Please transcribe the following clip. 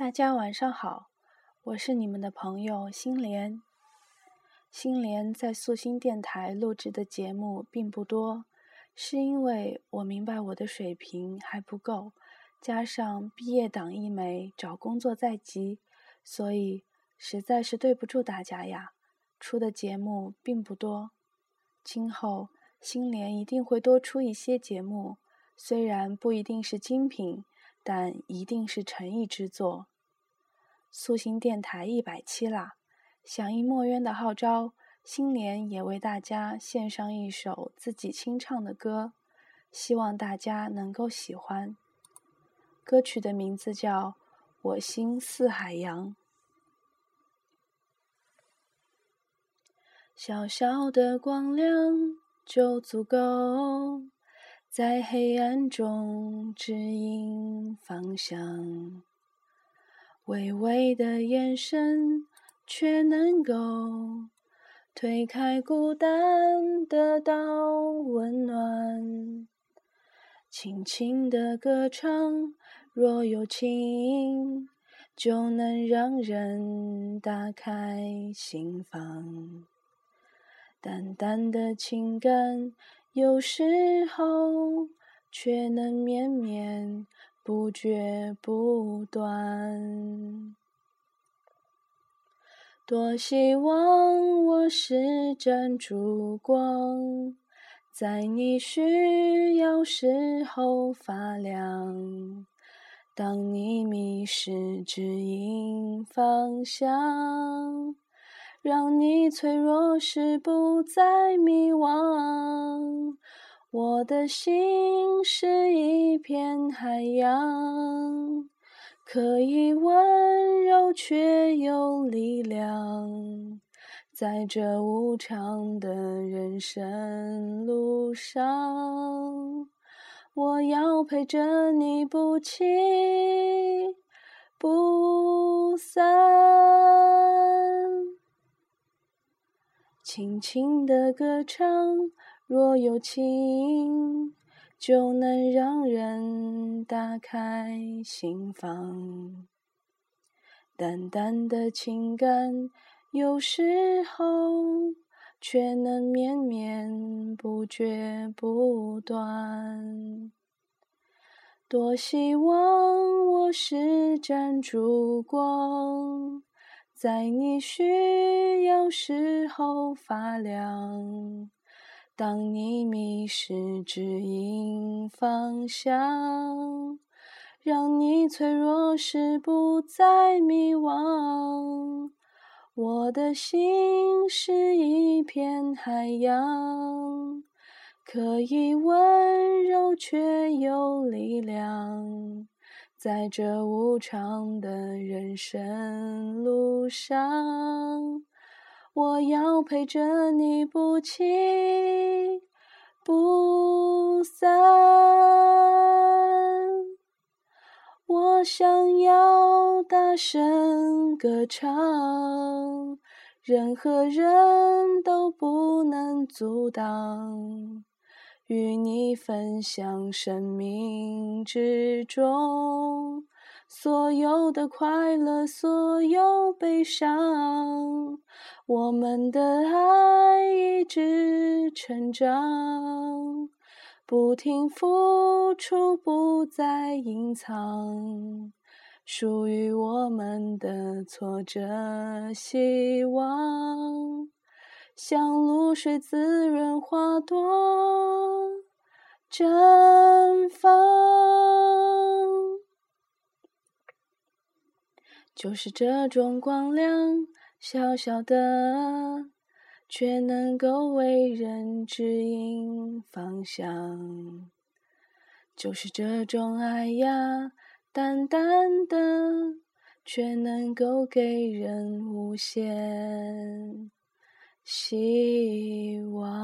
大家晚上好，我是你们的朋友心莲。心莲在素心电台录制的节目并不多，是因为我明白我的水平还不够，加上毕业党一枚，找工作在即，所以实在是对不住大家呀。出的节目并不多，今后心莲一定会多出一些节目，虽然不一定是精品。但一定是诚意之作。素心电台一百期啦，响应墨渊的号召，新莲也为大家献上一首自己清唱的歌，希望大家能够喜欢。歌曲的名字叫《我心似海洋》。小小的光亮就足够。在黑暗中指引方向，微微的眼神却能够推开孤单，得到温暖。轻轻的歌唱，若有情，就能让人打开心房。淡淡的情感。有时候却能绵绵不绝不断。多希望我是盏烛光，在你需要时候发亮。当你迷失，指引方向。让你脆弱时不再迷惘，我的心是一片海洋，可以温柔却有力量，在这无常的人生路上，我要陪着你不弃不散。轻轻的歌唱，若有情，就能让人打开心房。淡淡的情感，有时候却能绵绵不绝不断。多希望我是盏烛光。在你需要时候发亮，当你迷失指引方向，让你脆弱时不再迷惘。我的心是一片海洋，可以温柔却有力量。在这无常的人生路上，我要陪着你不弃不散。我想要大声歌唱，任何人都不能阻挡。与你分享生命之中所有的快乐，所有悲伤。我们的爱一直成长，不停付出，不再隐藏。属于我们的挫折，希望。像露水滋润花朵绽放，就是这种光亮，小小的，却能够为人指引方向。就是这种爱呀，淡淡的，却能够给人无限。希望。